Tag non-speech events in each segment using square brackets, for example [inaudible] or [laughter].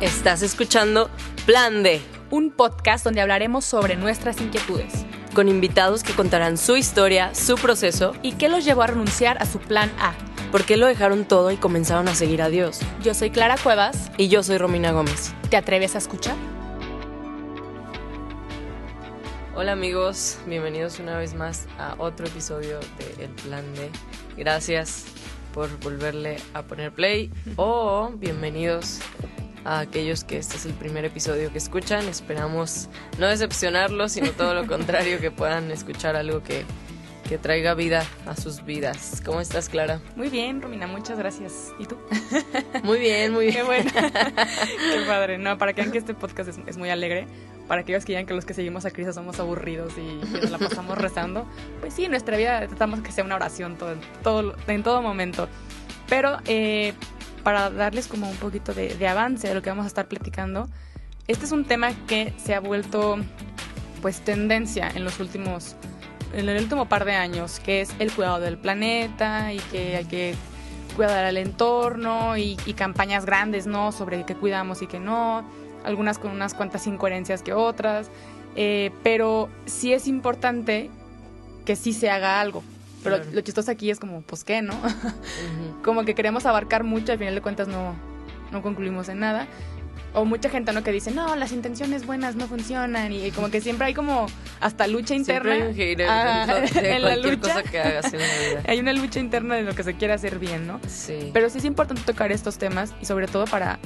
Estás escuchando Plan D, un podcast donde hablaremos sobre nuestras inquietudes con invitados que contarán su historia, su proceso y qué los llevó a renunciar a su plan A. ¿Por qué lo dejaron todo y comenzaron a seguir a Dios? Yo soy Clara Cuevas. Y yo soy Romina Gómez. ¿Te atreves a escuchar? Hola amigos, bienvenidos una vez más a otro episodio de El Plan D. Gracias por volverle a poner play o bienvenidos a aquellos que este es el primer episodio que escuchan. Esperamos no decepcionarlos, sino todo lo contrario, que puedan escuchar algo que, que traiga vida a sus vidas. ¿Cómo estás, Clara? Muy bien, Romina, muchas gracias. ¿Y tú? [laughs] Muy bien, muy bien. Qué bueno. Qué padre. No, para que vean que este podcast es, es, muy alegre, para aquellos que digan que los que seguimos a Cristo somos aburridos y, nos la pasamos rezando, pues sí, en nuestra vida tratamos que sea una oración todo, todo, en todo momento. Pero eh, para darles como un poquito de, avance de lo que vamos a estar platicando, este es un tema que se ha vuelto pues tendencia en los últimos en el último par de años, que es el cuidado del planeta y que hay que cuidar al entorno y, y campañas grandes, ¿no? Sobre qué cuidamos y qué no, algunas con unas cuantas incoherencias que otras, eh, pero sí es importante que sí se haga algo, pero claro. lo chistoso aquí es como, pues qué, ¿no? Uh [laughs] -huh. como que queremos abarcar mucho, al final de cuentas no, no concluimos en nada. O mucha gente, ¿no? Que dice, no, las intenciones buenas no funcionan. Y, y como que siempre hay como hasta lucha interna. Siempre hay un hater ah, [laughs] de, en la lucha. cosa que hagas en la vida. [laughs] hay una lucha interna de lo que se quiere hacer bien, ¿no? Sí. Pero sí es importante tocar estos temas y sobre todo para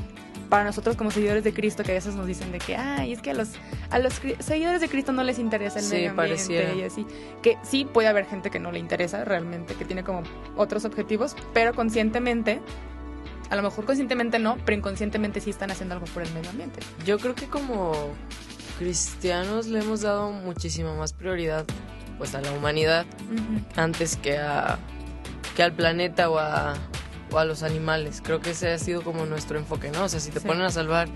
para nosotros como seguidores de Cristo que a veces nos dicen de que ay es que a los a los seguidores de Cristo no les interesa el sí, medio ambiente pareciera. y así que sí puede haber gente que no le interesa realmente que tiene como otros objetivos pero conscientemente a lo mejor conscientemente no pero inconscientemente sí están haciendo algo por el medio ambiente yo creo que como cristianos le hemos dado muchísima más prioridad pues a la humanidad uh -huh. antes que a que al planeta o a o a los animales. Creo que ese ha sido como nuestro enfoque, ¿no? O sea, si te sí. ponen a salvar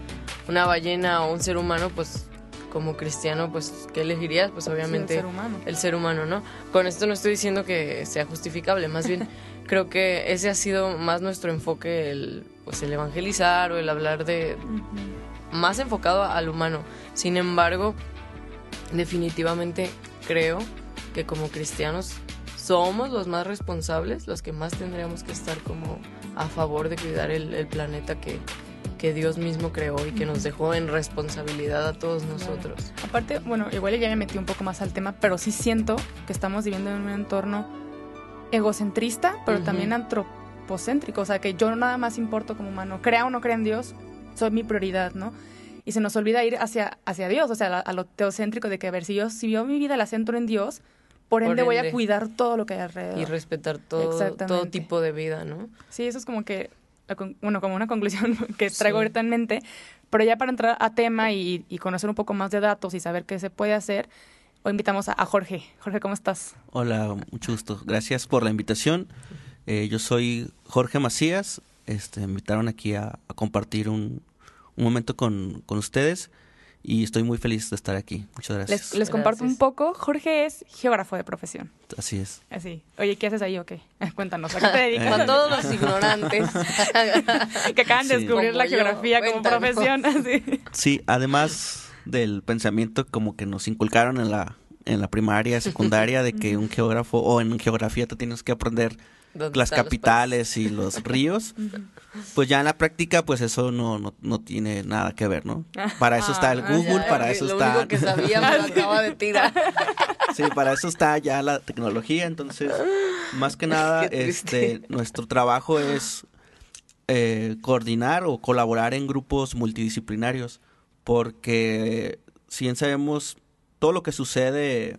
una ballena o un ser humano, pues como cristiano, pues ¿qué elegirías? Pues obviamente sí, el, ser humano. el ser humano, ¿no? Con esto no estoy diciendo que sea justificable, más bien [laughs] creo que ese ha sido más nuestro enfoque, el, pues el evangelizar o el hablar de... Uh -huh. más enfocado al humano. Sin embargo, definitivamente creo que como cristianos somos los más responsables, los que más tendríamos que estar como a favor de cuidar el, el planeta que, que, Dios mismo creó y que nos dejó en responsabilidad a todos nosotros. Claro. Aparte, bueno, igual ya me metí un poco más al tema, pero sí siento que estamos viviendo en un entorno egocentrista, pero uh -huh. también antropocéntrico, o sea, que yo nada más importo como humano, crea o no crea en Dios, soy mi prioridad, ¿no? Y se nos olvida ir hacia, hacia Dios, o sea, a, a lo teocéntrico de que, a ver, si yo, si yo mi vida la centro en Dios, por ende, por ende, voy a cuidar todo lo que hay alrededor. Y respetar todo, todo tipo de vida, ¿no? Sí, eso es como que, bueno, como una conclusión [laughs] que traigo sí. ahorita en mente. Pero ya para entrar a tema y, y, conocer un poco más de datos y saber qué se puede hacer, hoy invitamos a, a Jorge. Jorge, ¿cómo estás? Hola, mucho gusto. Gracias por la invitación. Eh, yo soy Jorge Macías. Este, me invitaron aquí a, a compartir un, un momento con, con ustedes y estoy muy feliz de estar aquí. Muchas gracias. Les, les comparto un poco. Jorge es geógrafo de profesión. Así es. Así. Oye, ¿qué haces ahí o qué? [laughs] Cuéntanos, ¿a qué te dedicas? Con todos los ignorantes. [laughs] que acaban de descubrir como la geografía como profesión. [laughs] Así. Sí, además del pensamiento como que nos inculcaron en la, en la primaria, secundaria, de que un geógrafo o en geografía te tienes que aprender las capitales y los ríos, [laughs] pues ya en la práctica pues eso no, no, no tiene nada que ver, ¿no? Para eso está el Google, ah, para ya, eso lo está... Único que sabía me lo [laughs] acaba de tirar. Sí, para eso está ya la tecnología, entonces más que [laughs] nada este nuestro trabajo es eh, coordinar o colaborar en grupos multidisciplinarios, porque si bien sabemos todo lo que sucede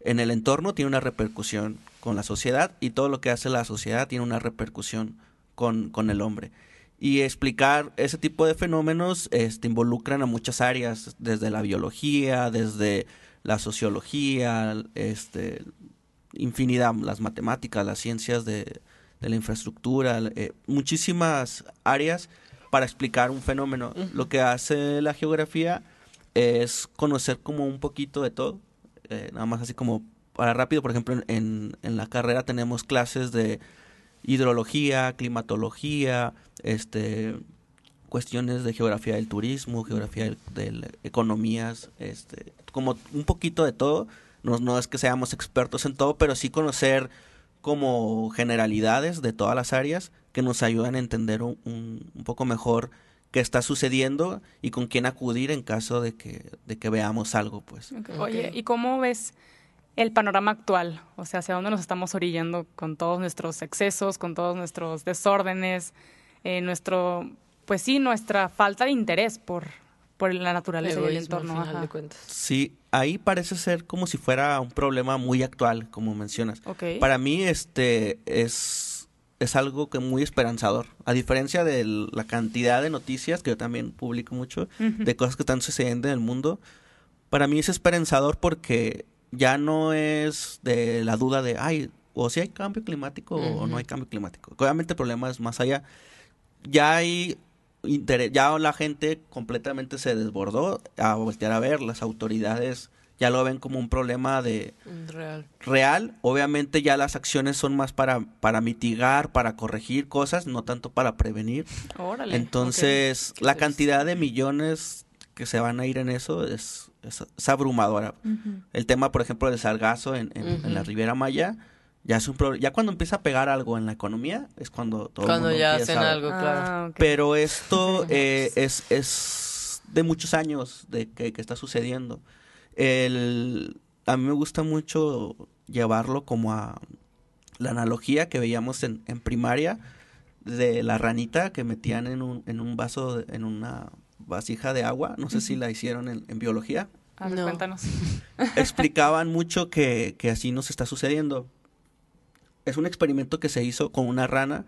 en el entorno tiene una repercusión con la sociedad y todo lo que hace la sociedad tiene una repercusión con, con el hombre. Y explicar ese tipo de fenómenos este, involucran a muchas áreas, desde la biología, desde la sociología, este, infinidad, las matemáticas, las ciencias de, de la infraestructura, eh, muchísimas áreas para explicar un fenómeno. Uh -huh. Lo que hace la geografía es conocer como un poquito de todo, eh, nada más así como para rápido, por ejemplo, en, en la carrera tenemos clases de hidrología, climatología, este cuestiones de geografía del turismo, geografía de economías, este, como un poquito de todo. No, no es que seamos expertos en todo, pero sí conocer como generalidades de todas las áreas que nos ayudan a entender un, un, poco mejor qué está sucediendo y con quién acudir en caso de que, de que veamos algo, pues. Oye, ¿y cómo ves el panorama actual? O sea, ¿hacia dónde nos estamos orillando con todos nuestros excesos, con todos nuestros desórdenes, eh, nuestro, pues sí, nuestra falta de interés por, por la naturaleza y el entorno. Sí, ahí parece ser como si fuera un problema muy actual, como mencionas. Para mí este es, es algo que muy esperanzador. A diferencia de la cantidad de noticias que yo también publico mucho, de cosas que están sucediendo en el mundo, para mí es esperanzador porque ya no es de la duda de, ay, o si hay cambio climático o no hay cambio climático. Obviamente el problema es más allá. Ya hay ya la gente completamente se desbordó a voltear a ver, las autoridades ya lo ven como un problema de real. real. Obviamente ya las acciones son más para, para mitigar, para corregir cosas, no tanto para prevenir. Entonces, la cantidad de millones que se van a ir en eso es, es, abrumadora. El tema, por ejemplo, del sargazo en, en la Riviera Maya, ya es un ya cuando empieza a pegar algo en la economía es cuando todo cuando ya hacen algo ah, claro. pero esto [laughs] eh, es es de muchos años de que, está sucediendo. El a mí me gusta mucho llevarlo como a la analogía que veíamos en, en primaria de la ranita que metían en un, en un vaso en una vasija de agua no sé si la hicieron en, en biología. Cuéntanos. [laughs] Explicaban mucho que, que así nos está sucediendo. Es un experimento que se hizo con una rana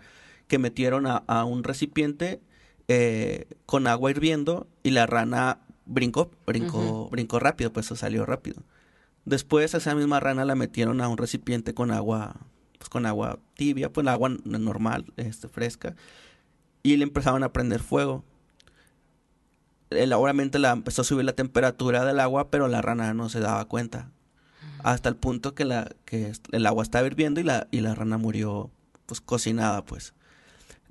que metieron a, un recipiente eh, con agua hirviendo y la rana brincó, brincó, brincó rápido, pues salió rápido. Después esa misma rana la metieron a un recipiente con agua, pues con agua tibia, pues agua normal, este, fresca, y le empezaron a prender fuego. Obviamente la empezó a subir la temperatura del agua, pero la rana no se daba cuenta. Hasta el punto que la que el agua estaba hirviendo y la y la rana murió pues cocinada pues.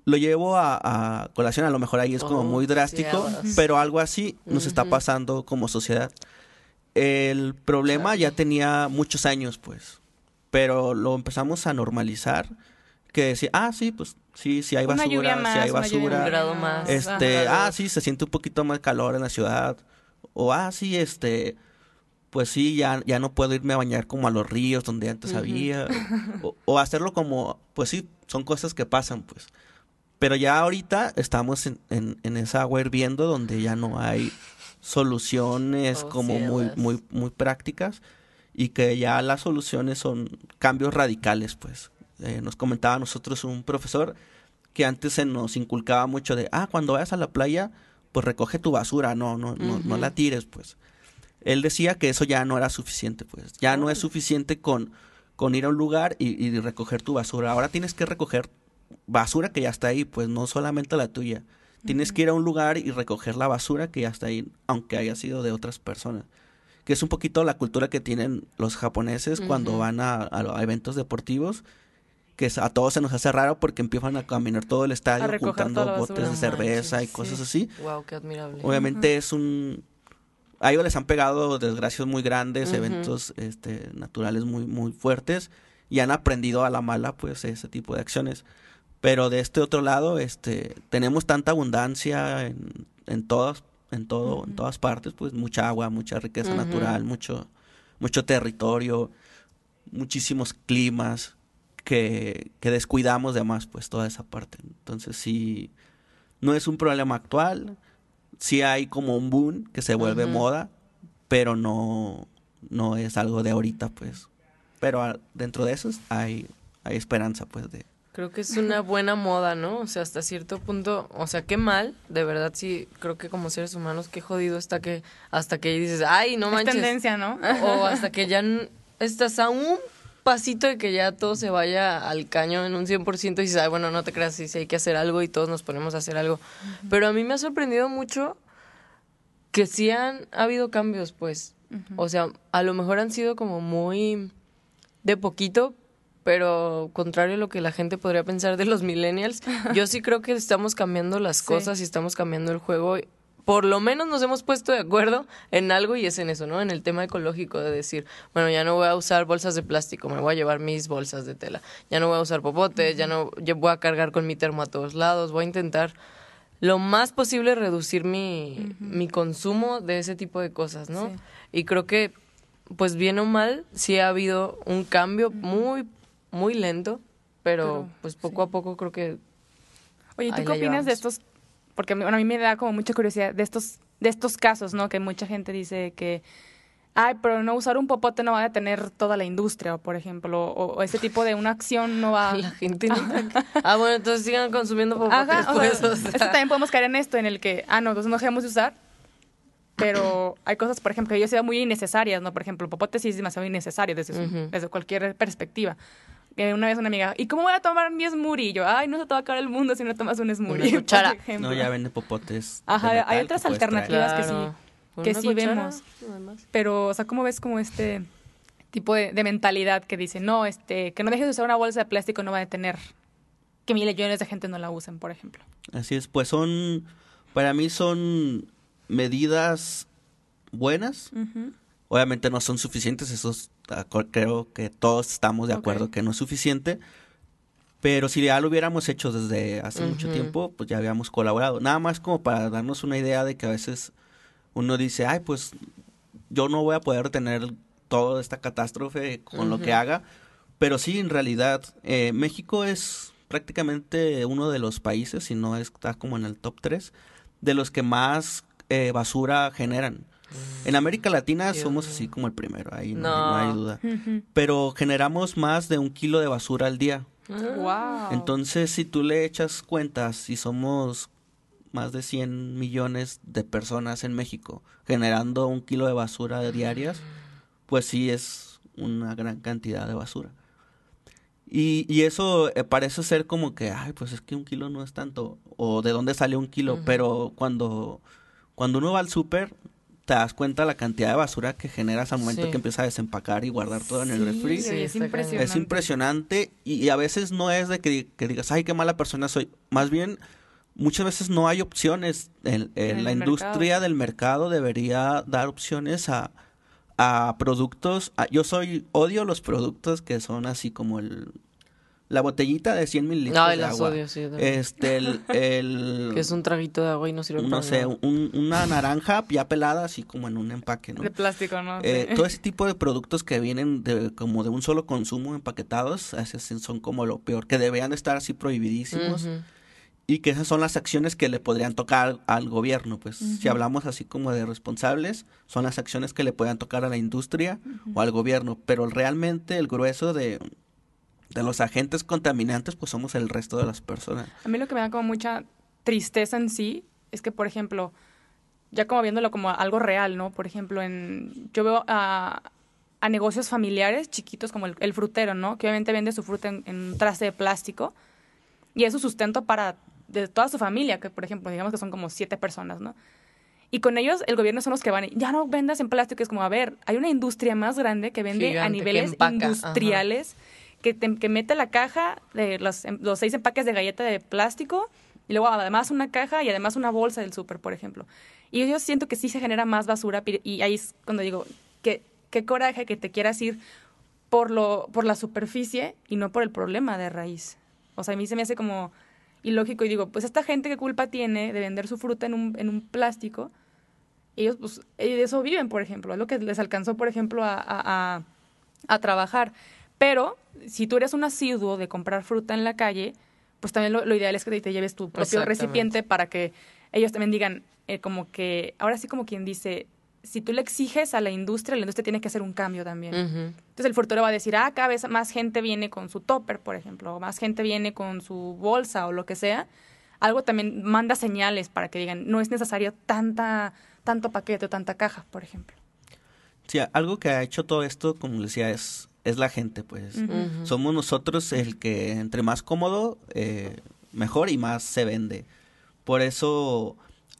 Lo llevo a, colación a lo mejor ahí es como muy oh, drástico pero algo así nos está pasando como sociedad. El problema ya tenía muchos años pues pero lo empezamos a normalizar que decía ah sí pues sí sí hay basura sí hay basura más. este ah sí se siente un poquito más calor en la ciudad o ah sí este pues sí, ya, ya no puedo irme a bañar como a los ríos donde antes había. [laughs] O, hacerlo como, pues sí, son cosas que pasan, pues. Pero ya ahorita estamos en, en, esa agua hirviendo donde ya no hay soluciones oh, como muy, muy, muy prácticas y que ya las soluciones son cambios radicales, pues. Eh, nos comentaba a nosotros un profesor que antes se nos inculcaba mucho de, ah, cuando vayas a la playa, pues recoge tu basura, no, no, no, no la tires, pues él decía que eso ya no era suficiente, pues. Ya no es suficiente con, con ir a un lugar y, recoger tu basura. Ahora tienes que recoger basura que ya está ahí, pues no solamente la tuya. Tienes que ir a un lugar y recoger la basura que ya está ahí, aunque haya sido de otras personas. Que es un poquito la cultura que tienen los japoneses cuando van a, eventos deportivos que a todos se nos hace raro porque empiezan a caminar todo el estadio juntando botes de cerveza y cosas así. Wow, qué admirable. Obviamente es un a ellos les han pegado desgracias muy grandes, eventos este, naturales muy, muy fuertes y han aprendido a la mala pues ese tipo de acciones. Pero de este otro lado, este, tenemos tanta abundancia en, en todas, en todo, en todas partes, pues mucha agua, mucha riqueza natural, mucho, mucho territorio, muchísimos climas que, que descuidamos de más, pues toda esa parte. Entonces sí, no es un problema actual, sí hay como un boom que se vuelve moda, pero no, no es algo de ahorita, pues. Pero dentro de eso hay, hay esperanza, pues, de... Creo que es una buena moda, ¿no? O sea, hasta cierto punto, o sea, qué mal, de verdad sí, creo que como seres humanos, qué jodido hasta que, hasta que dices, ay, no manches. Es tendencia, ¿no? O hasta que ya estás a un pasito de que ya todo se vaya al caño en un 100% y dices, bueno, no te creas, si hay que hacer algo y todos nos ponemos a hacer algo. Pero a mí me ha sorprendido mucho que sí han habido cambios, pues. O sea, a lo mejor han sido como muy de poquito, pero contrario a lo que la gente podría pensar de los millennials, yo sí creo que estamos cambiando las cosas y estamos cambiando el juego. Por lo menos nos hemos puesto de acuerdo en algo y es en eso, ¿no? En el tema ecológico de decir, bueno, ya no voy a usar bolsas de plástico, me voy a llevar mis bolsas de tela. Ya no voy a usar popotes, ya no yo voy a cargar con mi termo a todos lados, voy a intentar lo más posible reducir mi, mi consumo de ese tipo de cosas, ¿no? Y creo que, pues bien o mal, sí ha habido un cambio muy, muy lento, pero, pues poco a poco creo que... Oye, ¿tú qué opinas de estos? Porque bueno, a mí me da como mucha curiosidad de estos, de estos casos, ¿no? Que mucha gente dice que ay, pero no usar un popote no va a tener toda la industria, por ejemplo, o, ese tipo de una acción no va... [laughs] La gente no... [laughs] ah, bueno, entonces sigan consumiendo popotes. Ajá, pues, o sea, también podemos caer en esto, en el que, ah, no, entonces no dejemos de usar, pero hay cosas, por ejemplo, que yo sea muy innecesarias, ¿no? Por ejemplo, popote sí es demasiado innecesario desde, desde cualquier perspectiva. Eh, una vez una amiga, ¿y cómo voy a tomar mi smoothie? yo, ay, no se te va a acabar el mundo si no tomas un smoothie. [laughs] No, ya vende popotes. Ajá, hay otras alternativas que sí que sí vemos. Pero, o sea, ¿cómo ves como este tipo de, mentalidad que dice, no, este, que no dejes de usar una bolsa de plástico no va a detener que millones de gente no la usen, por ejemplo? Así es, pues son, para mí son medidas buenas. Obviamente no son suficientes, eso creo que todos estamos de acuerdo que no es suficiente. Pero si ya lo hubiéramos hecho desde hace mucho tiempo, pues ya habíamos colaborado. Nada más como para darnos una idea de que a veces uno dice, ay, pues yo no voy a poder tener toda esta catástrofe con lo que haga, pero sí, en realidad, eh, México es prácticamente uno de los países, si no está como en el top 3, de los que más eh, basura generan. Mm. En América Latina somos así como el primero, ahí no, hay duda. Pero generamos más de un kilo de basura al día. Wow. Entonces, si tú le echas cuentas, si somos más de 100 millones de personas en México generando un kilo de basura diarias, pues sí es una gran cantidad de basura. Y, y eso eh, parece ser como que, ay, pues es que un kilo no es tanto, o de dónde sale un kilo, pero cuando, cuando uno va al súper, te das cuenta la cantidad de basura que generas al momento que empiezas a desempacar y guardar todo en el refri. es impresionante. Es impresionante y, a veces no es de que, que, digas, ay, qué mala persona soy. Más bien muchas veces no hay opciones. En, la industria del mercado debería dar opciones a, a productos. yo soy, odio los productos que son así como el la botellita de 100 mililitros de agua. Odio, sí, este, [laughs] el, que es un traguito de agua y no sirve No sé, una naranja ya pelada así como en un empaque, ¿no? De plástico, ¿no? Eh, todo ese [laughs] tipo de productos que vienen de, como de un solo consumo empaquetados, son como lo peor, que deberían estar así prohibidísimos y que esas son las acciones que le podrían tocar al gobierno, pues. Si hablamos así como de responsables, son las acciones que le podrían tocar a la industria o al gobierno, pero realmente el grueso de, de los agentes contaminantes pues somos el resto de las personas. A mí lo que me da como mucha tristeza en sí es que, por ejemplo, ya como viéndolo como algo real, ¿no? Por ejemplo, en yo veo a, a negocios familiares chiquitos como el, frutero, ¿no? Que obviamente vende su fruta en, en un traste de plástico y es su sustento para de toda su familia, que por ejemplo, digamos que son como siete personas, ¿no? Y con ellos el gobierno son los que van, ya no vendas en plástico, es como, a ver, hay una industria más grande que vende a niveles industriales, que, que, mete la caja de los, em, los seis empaques de galleta de plástico y luego además una caja y además una bolsa del súper, por ejemplo. Y yo siento que sí se genera más basura y ahí es cuando digo, que, qué coraje que te quieras ir por, lo, por la superficie y no por el problema de raíz. O sea, a mí se me hace como y lógico, y digo, pues esta gente qué culpa tiene de vender su fruta en un, en un plástico, ellos pues de eso viven, por ejemplo, es lo que les alcanzó, por ejemplo, a, a, a, trabajar. Pero si tú eres un asiduo de comprar fruta en la calle, pues también lo, ideal es que te lleves tu propio recipiente para que ellos también digan, eh, como que, ahora sí como quien dice, si tú le exiges a la industria, la industria tiene que hacer un cambio también. Entonces el futuro va a decir, ah, cada vez más gente viene con su topper, por ejemplo, o más gente viene con su bolsa o lo que sea. Algo también manda señales para que digan, no es necesario tanta, tanto paquete o tanta caja, por ejemplo. Sí, algo que ha hecho todo esto, como decía, es, es la gente, pues. Somos nosotros el que entre más cómodo, eh, mejor y más se vende. Por eso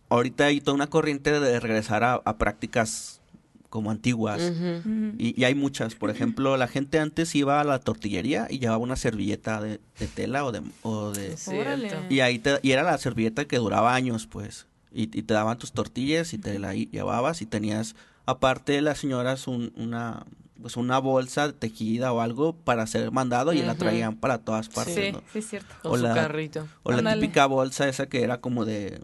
ahorita hay toda una corriente de regresar a, prácticas como antiguas. y, y, hay muchas. Por ejemplo, la gente antes iba a la tortillería y llevaba una servilleta de, tela o de... O de y ahí te, y era la servilleta que duraba años, pues. Y, y te daban tus tortillas y te la llevabas y tenías, aparte de las señoras, un, una pues una bolsa tejida o algo para ser mandado y la traían para todas partes. Sí, sí, es cierto. O, la, carrito. O la típica bolsa esa que era como de...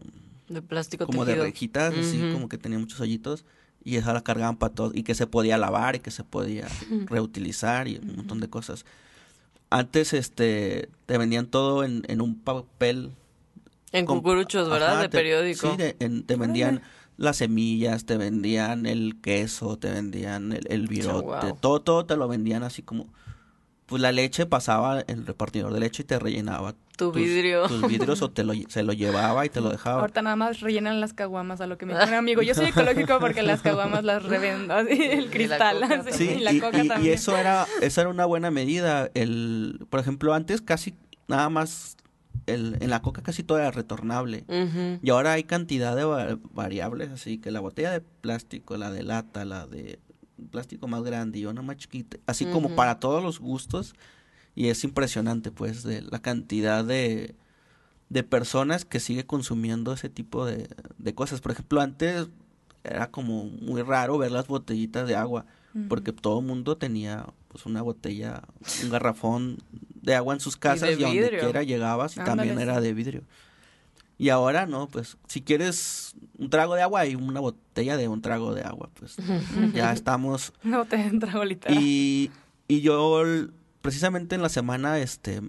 De plástico Como de rejitas, así como que tenía muchos hoyitos. Y esa la cargaban para todo. Y que se podía lavar y que se podía [laughs] reutilizar y un montón de cosas. Antes, este, te vendían todo en, en un papel. En cucuruchos, ¿verdad? de periódico. Sí, te vendían las semillas, te vendían el queso, te vendían el, el virote, todo, todo te lo vendían así como, pues la leche pasaba el repartidor de leche y te rellenaba tu vidrio. Tus vidrios o te lo, se lo llevaba y te lo dejaba. Ahorita nada más rellenan las caguamas a lo que me dijo un amigo. Yo soy ecológico porque las caguamas las revendo, así, el cristal, y la coca también. y eso era, eso era una buena medida. El, por ejemplo, antes casi nada más el, en la coca casi todo era retornable. Y ahora hay cantidad de variables, así que la botella de plástico, la de lata, la de plástico más grande y una más chiquita, así como para todos los gustos. Y es impresionante, pues, de la cantidad de, de personas que sigue consumiendo ese tipo de, de cosas. Por ejemplo, antes era como muy raro ver las botellitas de agua, porque todo el mundo tenía pues una botella, un garrafón de agua en sus casas y, a donde quiera llegabas y también era de vidrio. Y ahora no, pues si quieres un trago de agua y una botella de un trago de agua, pues [laughs] ya estamos. Una botella de un trago literal. Y, y yo precisamente en la semana este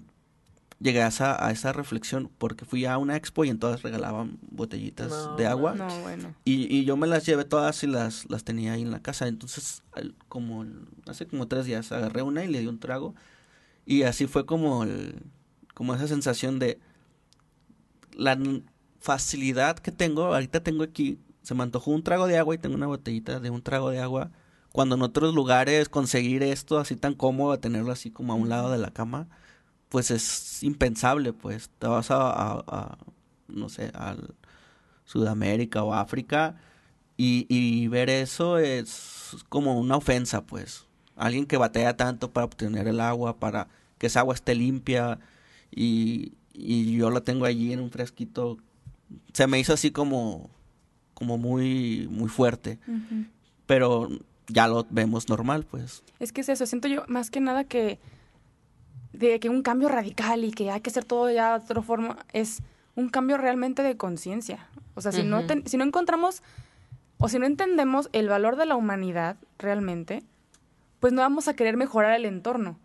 llegué a esa, a esa reflexión porque fui a una expo y entonces regalaban botellitas de agua. No, bueno. y, y, yo me las llevé todas y las, las tenía ahí en la casa. Entonces, como hace como tres días agarré una y le di un trago. Y así fue como, el, como esa sensación de la facilidad que tengo. Ahorita tengo aquí, se me antojó un trago de agua y tengo una botellita de un trago de agua. Cuando en otros lugares conseguir esto así tan cómodo, tenerlo así como a un lado de la cama, pues es impensable, pues te vas a, no sé, a Sudamérica o África y, y, ver eso es como una ofensa, pues. Alguien que batalla tanto para obtener el agua, para que esa agua esté limpia y, y yo la tengo allí en un fresquito, se me hizo así como, como muy, muy fuerte. Pero ya lo vemos normal, pues. Es que es eso, siento yo más que nada que de que un cambio radical y que hay que hacer todo ya de otra forma, es un cambio realmente de conciencia. O sea, si, no si no encontramos o si no entendemos el valor de la humanidad realmente, pues no vamos a querer mejorar el entorno.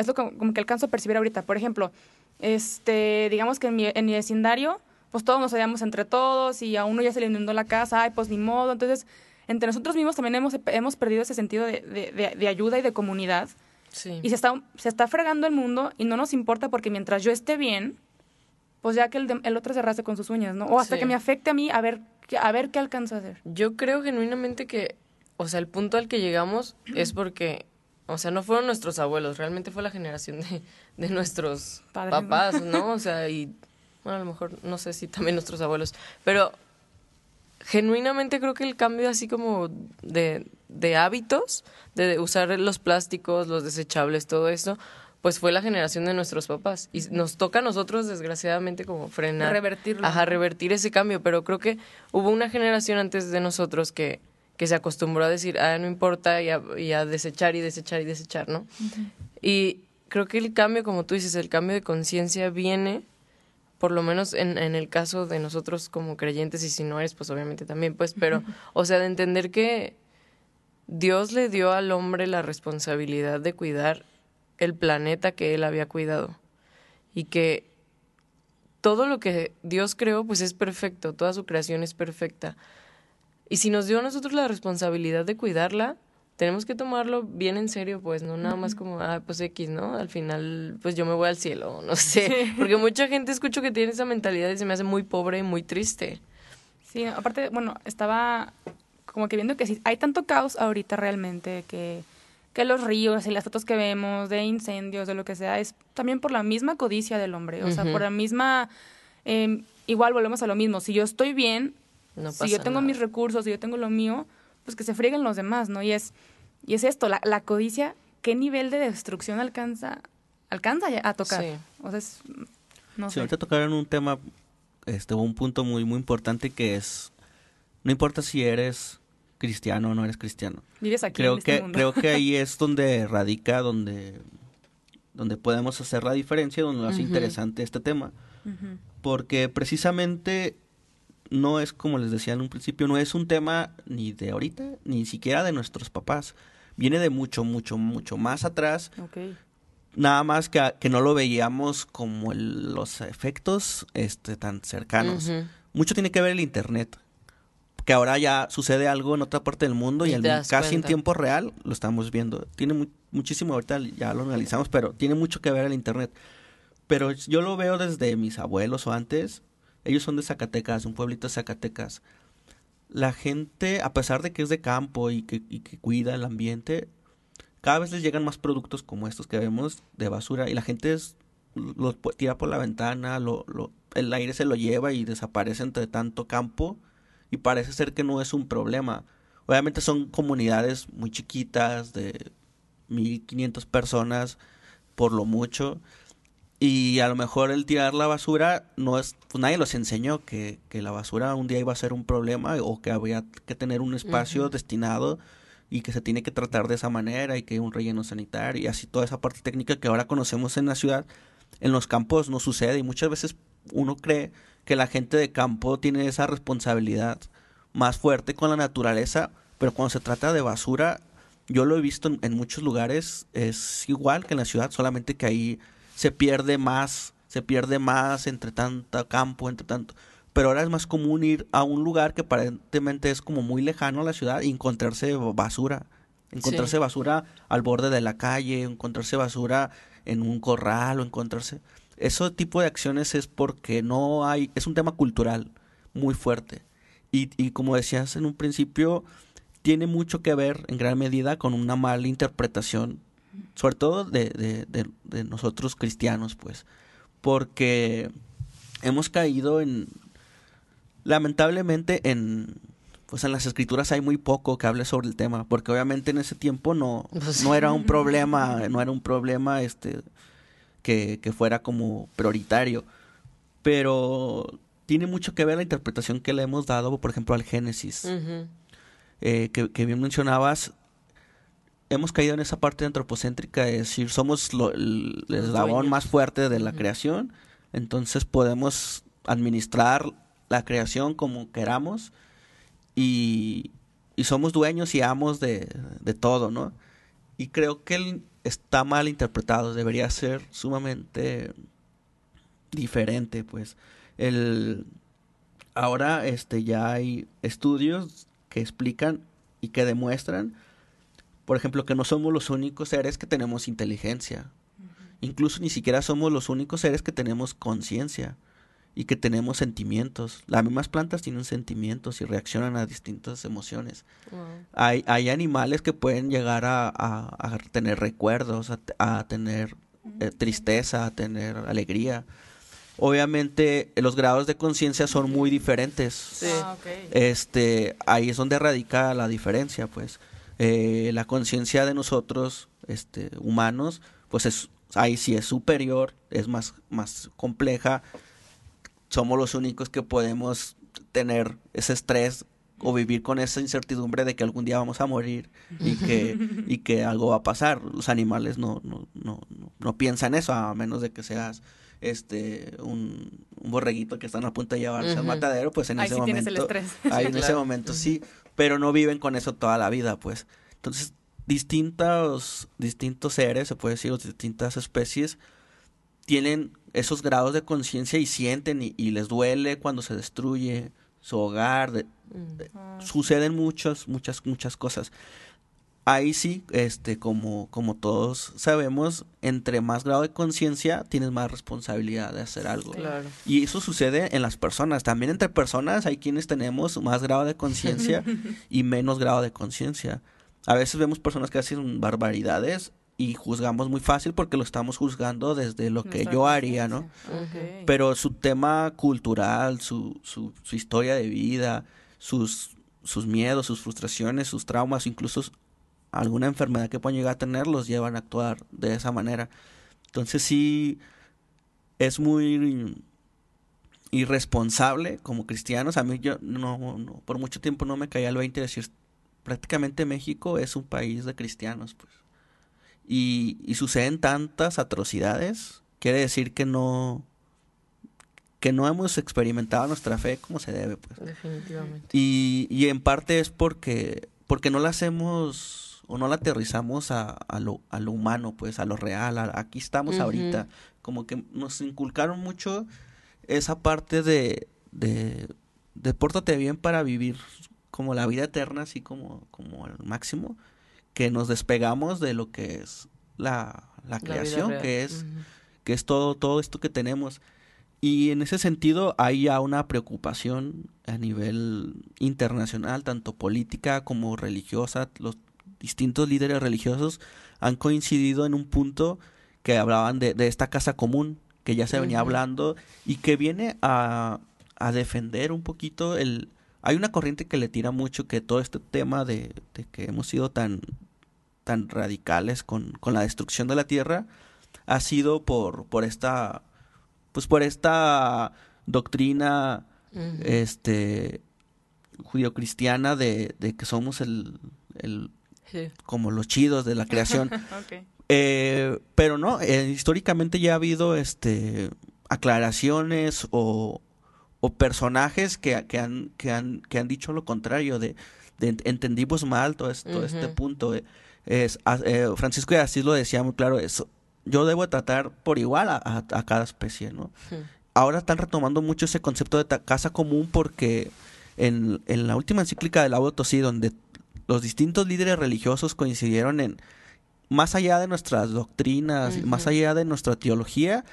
Es lo que, como que alcanzo a percibir ahorita. Por ejemplo, este, digamos que en mi, en mi vecindario, pues todos nos odiamos entre todos y a uno ya se le inundó la casa, ay, pues ni modo. Entonces, entre nosotros mismos también hemos, hemos perdido ese sentido de, de, de ayuda y de comunidad y se está, se está fregando el mundo y no nos importa porque mientras yo esté bien, pues ya que el, el otro se rasgue con sus uñas, ¿no? O hasta que me afecte a mí a ver, a ver qué alcanza a hacer. Yo creo genuinamente que, o sea, el punto al que llegamos es [clears throat] porque, o sea, no fueron nuestros abuelos, realmente fue la generación de, de nuestros papás, ¿no? O sea, y, bueno, a lo mejor no sé si también nuestros abuelos, pero genuinamente creo que el cambio así como de, de hábitos, de usar los plásticos, los desechables, todo eso, pues fue la generación de nuestros papás. Y nos toca a nosotros, desgraciadamente, como frenar. Revertirlo. Ajá, revertir ese cambio. Pero creo que hubo una generación antes de nosotros que, que se acostumbró a decir, ah, no importa, y a, desechar y desechar y desechar, ¿no? Y creo que el cambio, como tú dices, el cambio de conciencia viene por lo menos en, en el caso de nosotros como creyentes, y si no eres, pues obviamente también, pues, pero, o sea, de entender que Dios le dio al hombre la responsabilidad de cuidar el planeta que él había cuidado y que todo lo que Dios creó pues es perfecto, toda su creación es perfecta. Y si nos dio a nosotros la responsabilidad de cuidarla, tenemos que tomarlo bien en serio, pues, no nada más como, ah, pues X, ¿no? Al final, pues yo me voy al cielo, [laughs] no sé. Porque mucha gente escucho que tiene esa mentalidad y se me hace muy pobre y muy triste. Sí, aparte, bueno, estaba como que viendo que sí, hay tanto caos ahorita realmente que, que los ríos y las fotos que vemos de incendios, de lo que sea, es también por la misma codicia del hombre, o sea, por la misma... Eh, igual volvemos a lo mismo, si yo estoy bien, si yo tengo mis recursos, si yo tengo lo mío, pues que se frieguen los demás, ¿no? Y es, y es esto, la, la codicia, ¿qué nivel de destrucción alcanza, alcanza a tocar? Sí. O sea, es, no sí, ahorita tocaron un tema, este, un punto muy, muy importante que es, no importa si eres cristiano o no eres cristiano. Vives aquí creo en este que mundo. creo que ahí [laughs] es donde radica donde donde podemos hacer la diferencia donde lo hace interesante este tema porque precisamente no es como les decía en un principio no es un tema ni de ahorita ni siquiera de nuestros papás. Viene de mucho mucho mucho más atrás. Nada más que, que no lo veíamos como el- los efectos este tan cercanos. Mucho tiene que ver el internet que ahora ya sucede algo en otra parte del mundo y, das casi en tiempo real lo estamos viendo. Tiene mu- muchísimo ahorita ya lo analizamos pero tiene mucho que ver el internet. Pero yo lo veo desde mis abuelos o antes ellos son de Zacatecas un pueblito de Zacatecas la gente a pesar de que es de campo y que, y que cuida el ambiente cada vez les llegan más productos como estos que vemos de basura y la gente los tira por la ventana, el aire se lo lleva y desaparece entre tanto campo y parece ser que no es un problema. Obviamente son comunidades muy chiquitas de 1500 personas por lo mucho y a lo mejor el tirar la basura no es pues nadie los enseñó que, que la basura un día iba a ser un problema o que había que tener un espacio destinado y que se tiene que tratar de esa manera y que hay un relleno sanitario y así toda esa parte técnica que ahora conocemos en la ciudad en los campos no sucede y muchas veces uno cree que la gente de campo tiene esa responsabilidad más fuerte con la naturaleza pero cuando se trata de basura yo lo he visto en, en muchos lugares es igual que en la ciudad solamente que ahí se pierde más se pierde más entre tanto campo entre tanto pero ahora es más común ir a un lugar que aparentemente es como muy lejano a la ciudad y encontrarse basura. Encontrarse Sí. basura al borde de la calle, encontrarse basura en un corral o encontrarse... Ese tipo de acciones es porque no hay... Es un tema cultural muy fuerte. Y, y como decías en un principio, tiene mucho que ver en gran medida con una mala interpretación, sobre todo de, de, de, de nosotros cristianos, pues. Porque hemos caído en lamentablemente en pues en las escrituras hay muy poco que hable sobre el tema porque obviamente en ese tiempo no Pues no era un problema no era un problema este que, que fuera como prioritario. Pero tiene mucho que ver la interpretación que le hemos dado por ejemplo al Génesis. Eh, que, que bien mencionabas hemos caído en esa parte antropocéntrica de decir somos lo- el eslabón más fuerte de la creación entonces podemos administrar la creación como queramos y, y somos dueños y amos de, de todo, ¿no? Y creo que él está mal interpretado, debería ser sumamente diferente, pues. El, ahora este, ya hay estudios que explican y que demuestran, por ejemplo, que no somos los únicos seres que tenemos inteligencia. Incluso ni siquiera somos los únicos seres que tenemos conciencia y que tenemos sentimientos. Las mismas plantas tienen sentimientos y reaccionan a distintas emociones. Wow. Hay, hay animales que pueden llegar a, a- a tener recuerdos, a, te- a tener eh, tristeza, a tener alegría. Obviamente los grados de conciencia son muy diferentes. Sí. Ah. Este, ahí es donde radica la diferencia, pues. Eh, la conciencia de nosotros, este, humanos, pues es, ahí sí es superior, es más, más compleja. Somos los únicos que podemos tener ese estrés o vivir con esa incertidumbre de que algún día vamos a morir y que, y que algo va a pasar. Los animales no, no, no, no, piensan eso, a menos de que seas este un, un borreguito que están a punto de llevarse al matadero, pues en Ahí ese sí momento tienes el estrés. Ahí en [laughs] ese momento sí, pero no viven con eso toda la vida, pues. Entonces, distintos, distintos seres, se puede decir, o distintas especies, tienen esos grados de conciencia y sienten y, y les duele cuando se destruye su hogar, de- suceden muchas, muchas, muchas cosas. Ahí sí, este, como, como todos sabemos, entre más grado de conciencia, tienes más responsabilidad de hacer algo. Claro. Y eso sucede en las personas. También entre personas hay quienes tenemos más grado de conciencia [laughs] y menos grado de conciencia. A veces vemos personas que hacen barbaridades y juzgamos muy fácil porque lo estamos juzgando desde lo que nuestra yo haría, ¿no? Pero su tema cultural, su, su, su historia de vida, sus sus miedos, sus frustraciones, sus traumas, incluso alguna enfermedad que puedan llegar a tener, los llevan a actuar de esa manera. Entonces sí, es muy irresponsable como cristianos. A mí yo no, no, por mucho tiempo no me caía el 20 decir, prácticamente México es un país de cristianos, pues. Y, y suceden tantas atrocidades, quiere decir que no, que no hemos experimentado nuestra fe como se debe, pues. Definitivamente. Y, y en parte es porque, porque no la hacemos o no la aterrizamos a, a, lo, a lo humano, pues, a lo real. a- aquí estamos ahorita. Como que nos inculcaron mucho esa parte de, de, de pórtate bien para vivir como la vida eterna, así como, como al máximo, que nos despegamos de lo que es la, la creación, que es que es todo, todo esto que tenemos. Y en ese sentido hay ya una preocupación a nivel internacional, tanto política como religiosa. Los distintos líderes religiosos han coincidido en un punto que hablaban de, de esta casa común, que ya se venía hablando y que viene a, a defender un poquito el... Hay una corriente que le tira mucho que todo este tema de, de que hemos sido tan, tan radicales con, con la destrucción de la tierra ha sido por, por esta pues por esta doctrina este judio-cristiana de, de que somos el, el Sí. como los chidos de la creación. [laughs] Eh, pero no eh, históricamente ya ha habido este aclaraciones o, o personajes que, que han que han que han dicho lo contrario de, de ent- entendimos mal todo, es- este punto. Eh, es eh, Francisco de Asís lo decía muy claro eso yo debo tratar por igual a, a- a cada especie no ahora están retomando mucho ese concepto de casa común porque en, en la última encíclica de Laudato Si, donde los distintos líderes religiosos coincidieron en, más allá de nuestras doctrinas, más allá de nuestra teología,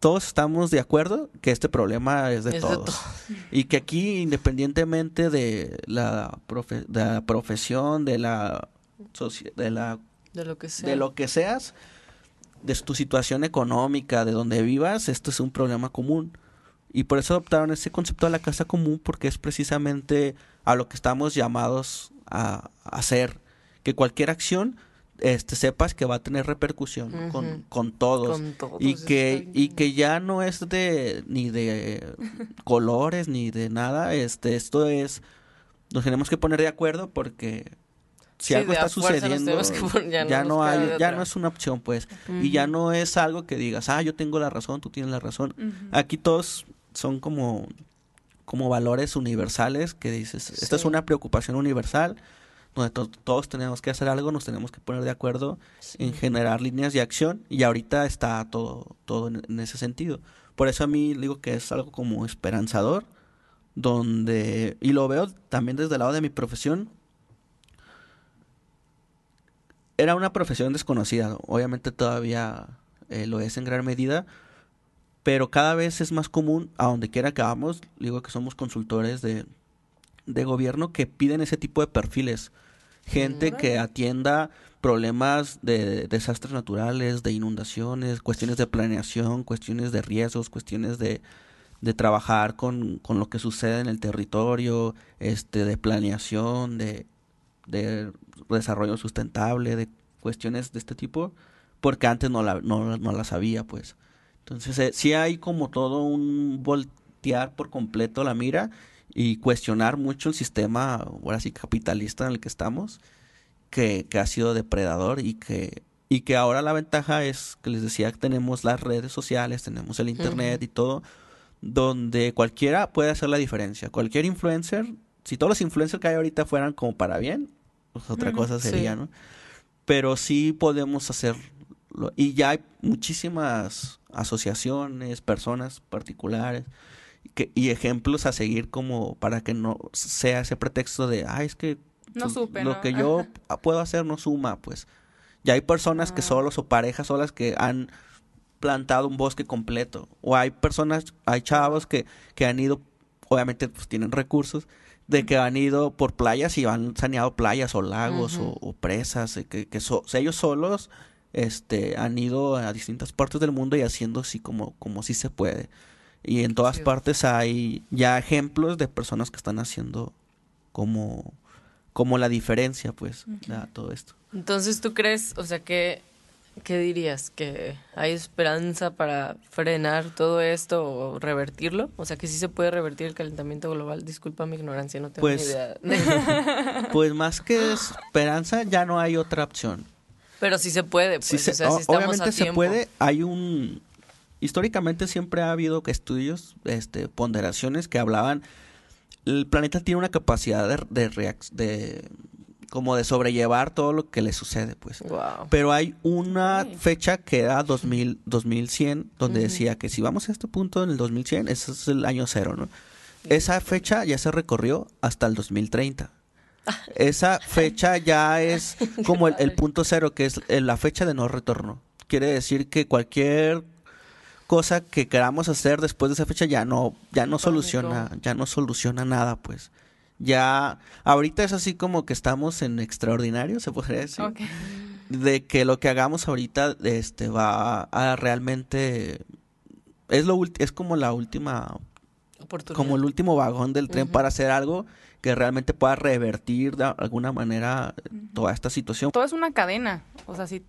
todos estamos de acuerdo que este problema es de Es de todos. y que aquí, independientemente de la, profe- de la profesión, de la, de la De lo que sea. de lo que seas, de tu situación económica, de donde vivas, esto es un problema común. Y por eso adoptaron ese concepto de la casa común, porque es precisamente a lo que estamos llamados a, a hacer. Que cualquier acción, este, sepas que va a tener repercusión con, con todos. Con todos, y que, y que ya no es de ni de [laughs] colores ni de nada, este, esto es, nos tenemos que poner de acuerdo porque si Sí, algo está sucediendo, que ya ya, no no nos queda hay, ya otra. no es una opción, pues, y ya no es algo que digas, ah, yo tengo la razón, tú tienes la razón. Aquí todos son como, como valores universales que dices, esta es una preocupación universal, donde to- todos tenemos que hacer algo, nos tenemos que poner de acuerdo en generar líneas de acción y ahorita está todo, todo en, en ese sentido. Por eso a mí digo que es algo como esperanzador, donde, y lo veo también desde el lado de mi profesión, era una profesión desconocida, obviamente todavía eh, lo es en gran medida, pero cada vez es más común, a donde quiera que vamos, digo que somos consultores de, de gobierno que piden ese tipo de perfiles. Gente que atienda problemas de desastres naturales, de inundaciones, cuestiones de planeación, cuestiones de riesgos, cuestiones de, de trabajar con, con lo que sucede en el territorio, este, de planeación, de, de desarrollo sustentable, de cuestiones de este tipo, porque antes no la, no, no la sabía, pues. Entonces, eh, sí hay como todo un voltear por completo la mira y cuestionar mucho el sistema, ahora sí, capitalista en el que estamos, que, que ha sido depredador y que, y que ahora la ventaja es que les decía que tenemos las redes sociales, tenemos el internet y todo, donde cualquiera puede hacer la diferencia. Cualquier influencer, si todos los influencers que hay ahorita fueran como para bien, pues otra cosa sí. sería, ¿no? Pero sí podemos hacerlo. Y ya hay muchísimas asociaciones, personas particulares que, y ejemplos a seguir como para que no sea ese pretexto de, ay, es que No pues, supe, lo ¿no? que yo puedo hacer no suma, pues. Ya hay personas que Ah. solos o parejas solas que han plantado un bosque completo. O hay personas, hay chavos que, que han ido, obviamente pues tienen recursos, de que han ido por playas y han saneado playas o lagos o, o presas, que, que so- ellos solos este, han ido a distintas partes del mundo y haciendo así como, como si se puede. Y en todas Sí. partes hay ya ejemplos de personas que están haciendo como, como la diferencia, pues, de todo esto. Entonces, ¿tú crees, o sea, que ¿Qué dirías? ¿Que hay esperanza para frenar todo esto o revertirlo? O sea, que sí se puede revertir el calentamiento global. Disculpa mi ignorancia, no tengo pues, ni idea. [laughs] pues más que esperanza, ya no hay otra opción. Pero sí se puede, pues, sí o sea, obviamente se puede. Hay un... Históricamente siempre ha habido estudios, este, ponderaciones que hablaban... El planeta tiene una capacidad de, de, de como de sobrellevar todo lo que le sucede, pues. Pero hay una fecha que era 2000, 2100, donde decía que si vamos a este punto en el 2100, ese es el año cero, ¿no? Esa fecha ya se recorrió hasta el 2030. [laughs] Esa fecha ya es como el, punto cero, que es la fecha de no retorno. Quiere decir que cualquier cosa que queramos hacer después de esa fecha ya no, ya no soluciona, ya no soluciona nada, pues. Ya ahorita es así como que estamos en extraordinario, se podría decir. De que lo que hagamos ahorita este va a realmente es lo es como la última como el último vagón del tren para hacer algo que realmente pueda revertir de alguna manera toda esta situación. Todo es una cadena, o sea, si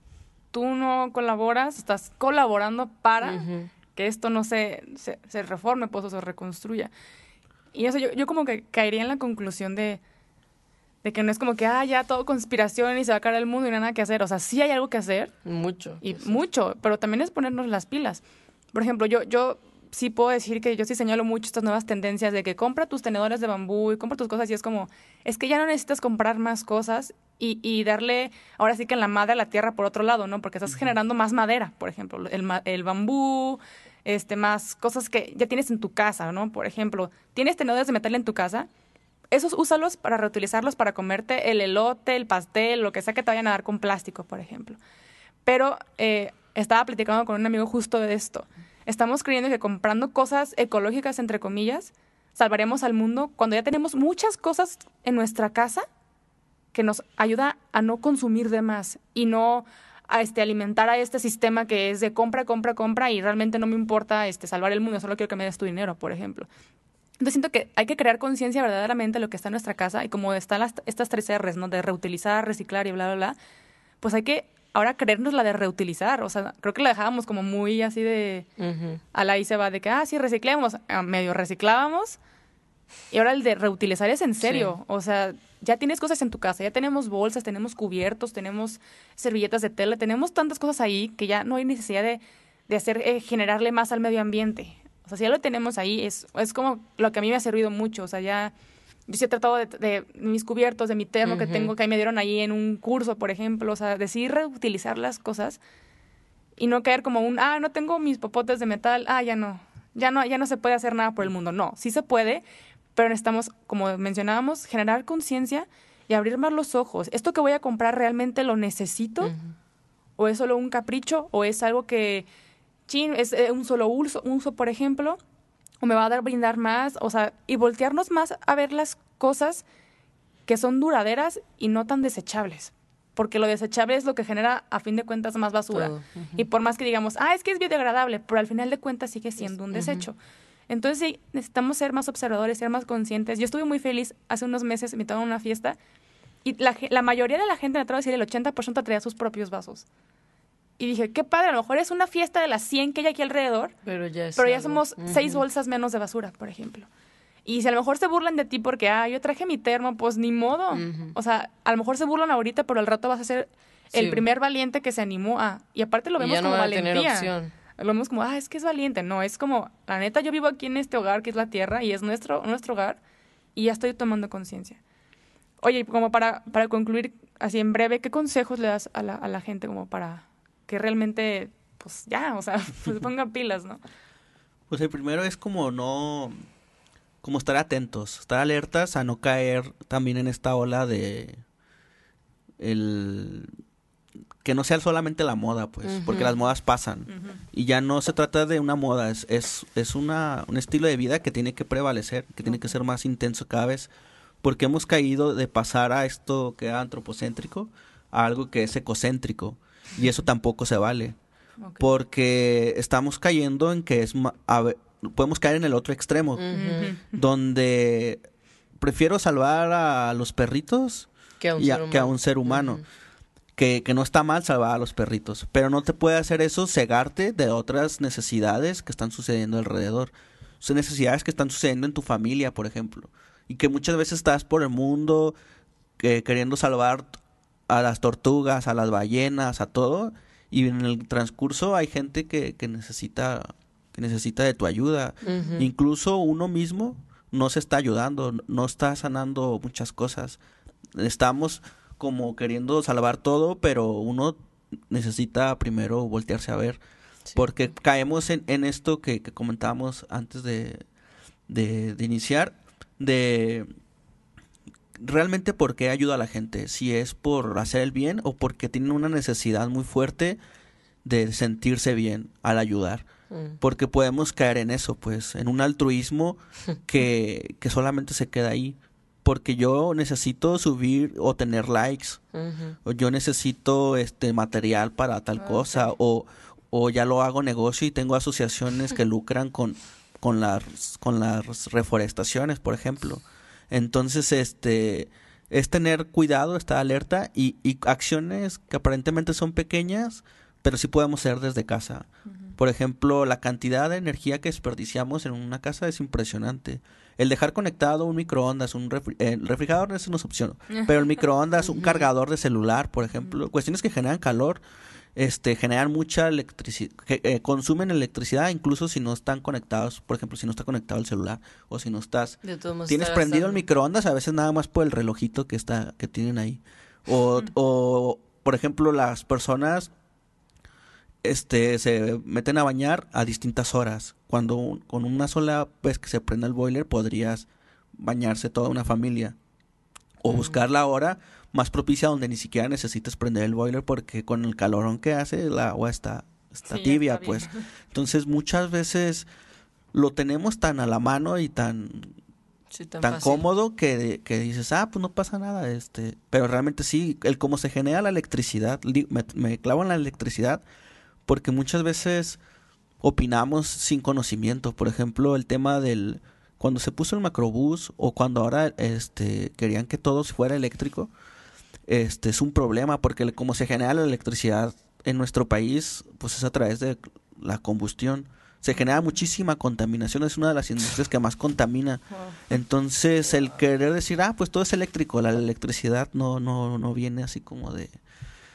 tú no colaboras, estás colaborando para que esto no se, se, se reforme, pues o se reconstruya. Y eso yo, yo como que caería en la conclusión de, de que no es como que, ah, ya todo conspiración y se va a caer el mundo y no hay nada que hacer. O sea, sí hay algo que hacer. Mucho. Y mucho, pero también es ponernos las pilas. Por ejemplo, yo, yo sí puedo decir que yo sí señalo mucho estas nuevas tendencias de que compra tus tenedores de bambú y compra tus cosas y es como, es que ya no necesitas comprar más cosas y, y darle, ahora sí que en la madre a la tierra por otro lado, ¿no? Porque estás generando más madera, por ejemplo, el, el bambú, este, más cosas que ya tienes en tu casa, ¿no? Por ejemplo, tienes tenedores de metal en tu casa, esos úsalos para reutilizarlos para comerte el elote, el pastel, lo que sea que te vayan a dar con plástico, por ejemplo. Pero eh, estaba platicando con un amigo justo de esto. Estamos creyendo que comprando cosas ecológicas, entre comillas, salvaremos al mundo cuando ya tenemos muchas cosas en nuestra casa que nos ayuda a no consumir de más y no a este, alimentar a este sistema que es de compra, compra, compra y realmente no me importa este, salvar el mundo, solo quiero que me des tu dinero, por ejemplo. Entonces siento que hay que crear conciencia verdaderamente de lo que está en nuestra casa y como están las, estas tres R's, ¿no? De reutilizar, reciclar y bla, bla, bla, pues hay que ahora creernos la de reutilizar. O sea, creo que la dejábamos como muy así de... A la ahí se va de que, ah, sí, reciclemos. Ah, medio reciclábamos. Y ahora el de reutilizar es en serio. O sea, ya tienes cosas en tu casa, ya tenemos bolsas, tenemos cubiertos, tenemos servilletas de tela, tenemos tantas cosas ahí que ya no hay necesidad de, de hacer, eh, generarle más al medio ambiente. O sea, si ya lo tenemos ahí, es, es como lo que a mí me ha servido mucho. O sea, ya yo sí he tratado de, mis cubiertos, de mi termo que tengo, que ahí me dieron ahí en un curso, por ejemplo. O sea, decir reutilizar las cosas y no caer como un, ah, no tengo mis popotes de metal, ah, ya no. Ya no, ya no se puede hacer nada por el mundo. No, sí se puede, pero necesitamos, como mencionábamos, generar conciencia y abrir más los ojos. ¿Esto que voy a comprar realmente lo necesito? ¿O es solo un capricho? ¿O es algo que, chin, es eh, un solo uso, uso, por ejemplo? ¿O me va a dar brindar más? O sea, y voltearnos más a ver las cosas que son duraderas y no tan desechables. Porque lo desechable es lo que genera, a fin de cuentas, más basura. Y por más que digamos, ah, es que es biodegradable, pero al final de cuentas sigue siendo un desecho. Entonces sí, necesitamos ser más observadores, ser más conscientes. Yo estuve muy feliz hace unos meses, me a una fiesta y la, la mayoría de la gente, me atrevo a decir, el 80% traía sus propios vasos. Y dije, qué padre, a lo mejor es una fiesta de las 100 que hay aquí alrededor, pero ya, pero ya somos seis bolsas menos de basura, por ejemplo. Y si a lo mejor se burlan de ti porque, ah, yo traje mi termo, pues ni modo. O sea, a lo mejor se burlan ahorita, pero al rato vas a ser el primer valiente que se animó a... Y aparte lo vemos como valentía lo vemos como, ah, es que es valiente. No, es como, la neta, yo vivo aquí en este hogar que es la tierra y es nuestro, nuestro hogar y ya estoy tomando conciencia. Oye, como para, para concluir así en breve, ¿qué consejos le das a la, a la gente como para que realmente, pues ya, o sea, [laughs] pues [laughs] pilas, ¿no? Pues el primero es como no, como estar atentos, estar alertas a no caer también en esta ola de el que no sea solamente la moda, pues, porque las modas pasan. Y ya no se trata de una moda, es, es, es una, un estilo de vida que tiene que prevalecer, que tiene que ser más intenso cada vez, porque hemos caído de pasar a esto que era antropocéntrico a algo que es ecocéntrico. Y eso tampoco se vale. Porque estamos cayendo en que es... podemos caer en el otro extremo, donde prefiero salvar a los perritos Que a un y ser a- que a humano. un ser humano. Ujú. que, que no está mal salvar a los perritos, pero no te puede hacer eso cegarte de otras necesidades que están sucediendo alrededor. Son necesidades que están sucediendo en tu familia, por ejemplo, y que muchas veces estás por el mundo que- queriendo salvar a las tortugas, a las ballenas, a todo, y en el transcurso hay gente que, que necesita que necesita de tu ayuda. Incluso uno mismo no se está ayudando, no está sanando muchas cosas. Estamos como queriendo salvar todo, pero uno necesita primero voltearse a ver. Sí. Porque caemos en, en esto que, que comentábamos antes de, de, de iniciar, de realmente por qué ayuda a la gente, si es por hacer el bien o porque tienen una necesidad muy fuerte de sentirse bien al ayudar Mm. porque podemos caer en eso, pues, en un altruismo [laughs] que, que solamente se queda ahí. Porque yo necesito subir o tener likes, o yo necesito este material para tal cosa, o, o ya lo hago negocio y tengo asociaciones que [laughs] lucran con, con las con las reforestaciones, por ejemplo. Entonces, este es tener cuidado, estar alerta y, y acciones que aparentemente son pequeñas, pero sí podemos hacer desde casa. Por ejemplo, la cantidad de energía que desperdiciamos en una casa es impresionante. El dejar conectado un microondas, un refri- eh, el refrigerador no es una opción, pero el [laughs] microondas, un cargador de celular, por ejemplo, cuestiones que generan calor, este, generan mucha electricidad, consumen electricidad incluso si no están conectados, por ejemplo, si no está conectado el celular o si no estás tienes está prendido el microondas a veces nada más por el relojito que está que tienen ahí. O, o por ejemplo las personas este se meten a bañar a distintas horas. Cuando un- con una sola vez que se prenda el boiler podrías bañarse toda una familia o buscar la hora más propicia donde ni siquiera necesites prender el boiler porque con el calorón que hace el agua está está Sí, tibia está pues. [laughs] Entonces muchas veces lo tenemos tan a la mano y tan Sí, tan, cómodo que, que dices, ah, pues no pasa nada, este, pero realmente sí, el cómo se genera la electricidad, me, me clavo en la electricidad, porque muchas veces opinamos sin conocimiento, por ejemplo, el tema del, cuando se puso el macrobús o cuando ahora, este, querían que todo fuera eléctrico, este, es un problema, porque como se genera la electricidad en nuestro país, pues es a través de la combustión. Se genera muchísima contaminación, es una de las industrias que más contamina. Entonces, el querer decir, ah, pues todo es eléctrico, la electricidad no, no, no viene así como de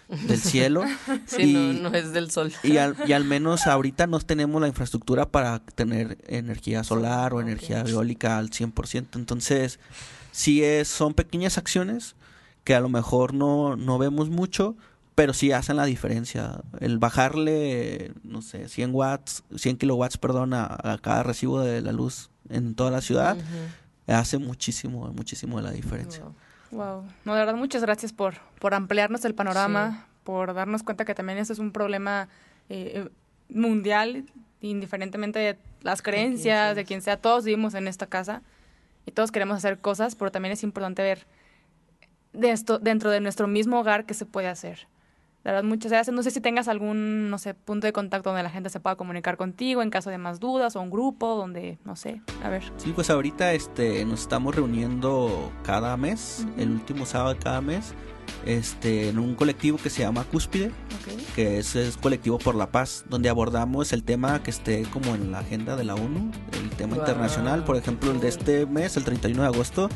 del cielo. [laughs] Sí, y, no, no es del sol. y, al, y al menos ahorita no tenemos la infraestructura para tener energía solar o energía eólica al 100%. Entonces, sí es, son pequeñas acciones que a lo mejor no, no vemos mucho, pero sí hacen la diferencia. El bajarle, no sé, 100 watts, 100 kilowatts, perdón, a, a cada recibo de la luz en toda la ciudad hace muchísimo, muchísimo de la diferencia. Wow. Wow. No, de verdad, muchas gracias por, por ampliarnos el panorama, por darnos cuenta que también esto es un problema eh, mundial, indiferentemente de las creencias, de quien sea, todos vivimos en esta casa y todos queremos hacer cosas, pero también es importante ver de esto dentro de nuestro mismo hogar qué se puede hacer. De verdad, muchas gracias. No sé si tengas algún, no sé, punto de contacto donde la gente se pueda comunicar contigo en caso de más dudas o un grupo donde, no sé, a ver. Sí, pues ahorita este nos estamos reuniendo cada mes, el último sábado de cada mes, este en un colectivo que se llama Cúspide, que es, es colectivo por la paz, donde abordamos el tema que esté como en la agenda de la ONU, el tema internacional, por ejemplo, el de este mes, el 31 de agosto,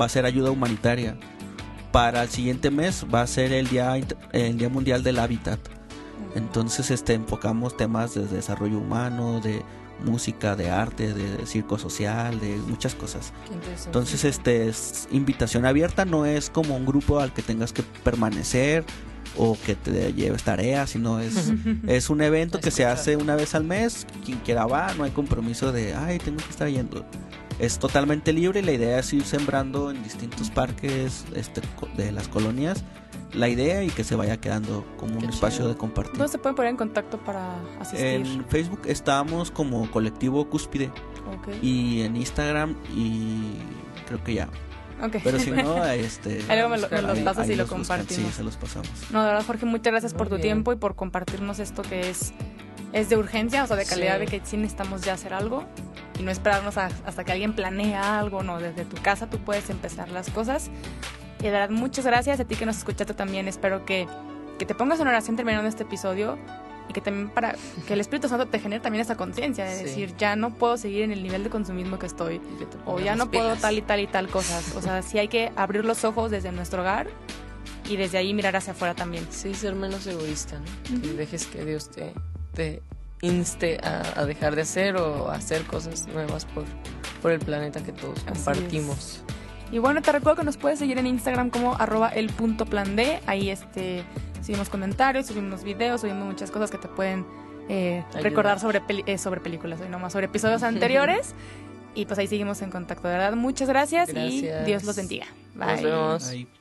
va a ser ayuda humanitaria. Para el siguiente mes va a ser el día el día mundial del hábitat. Entonces, este, enfocamos temas de desarrollo humano, de música, de arte, de circo social, de muchas cosas. Entonces, este es invitación abierta, no es como un grupo al que tengas que permanecer o que te lleves tareas, sino es, [laughs] es un evento que se hace una vez al mes, quien quiera va, no hay compromiso de, ay, tengo que estar yendo. Es totalmente libre y la idea es ir sembrando en distintos parques este, co- de las colonias la idea y que se vaya quedando como un espacio de compartir. ¿Dónde se pueden poner en contacto para asistir? En Facebook estamos como colectivo Cúspide Ok. y en Instagram y creo que ya. Ok. Pero si no, [laughs] este. Ahí luego me, lo- me Ahí- los pasas y lo los buscan, compartimos. Sí, se los pasamos. No, de verdad, Jorge, muchas gracias por tu bien. tiempo y por compartirnos esto que es es de urgencia, o sea, de calidad de que sí necesitamos ya hacer algo y no esperarnos hasta que alguien planea algo, no, desde tu casa tú puedes empezar las cosas. Y de verdad, muchas gracias a ti que nos escuchaste también. Espero que, que te pongas en oración terminando este episodio y que también para que el Espíritu Santo te genere también esa conciencia de decir, ya no puedo seguir en el nivel de consumismo que estoy o ya no puedo tal y tal y tal cosas. O sea, sí hay que abrir los ojos desde nuestro hogar y desde ahí mirar hacia afuera también. Sí, ser menos egoísta, ¿no? Que dejes que Dios te, te inste a, dejar de hacer o a hacer cosas nuevas por, por el planeta que todos compartimos. Y bueno, te recuerdo que nos puedes seguir en Instagram como arroba el punto plan D. Ahí este subimos comentarios, subimos videos, subimos muchas cosas que te pueden eh, recordar sobre, eh, sobre películas, no más sobre episodios [laughs] anteriores. y pues ahí seguimos en contacto, de verdad. Muchas gracias, y Dios los bendiga. Bye. Nos vemos.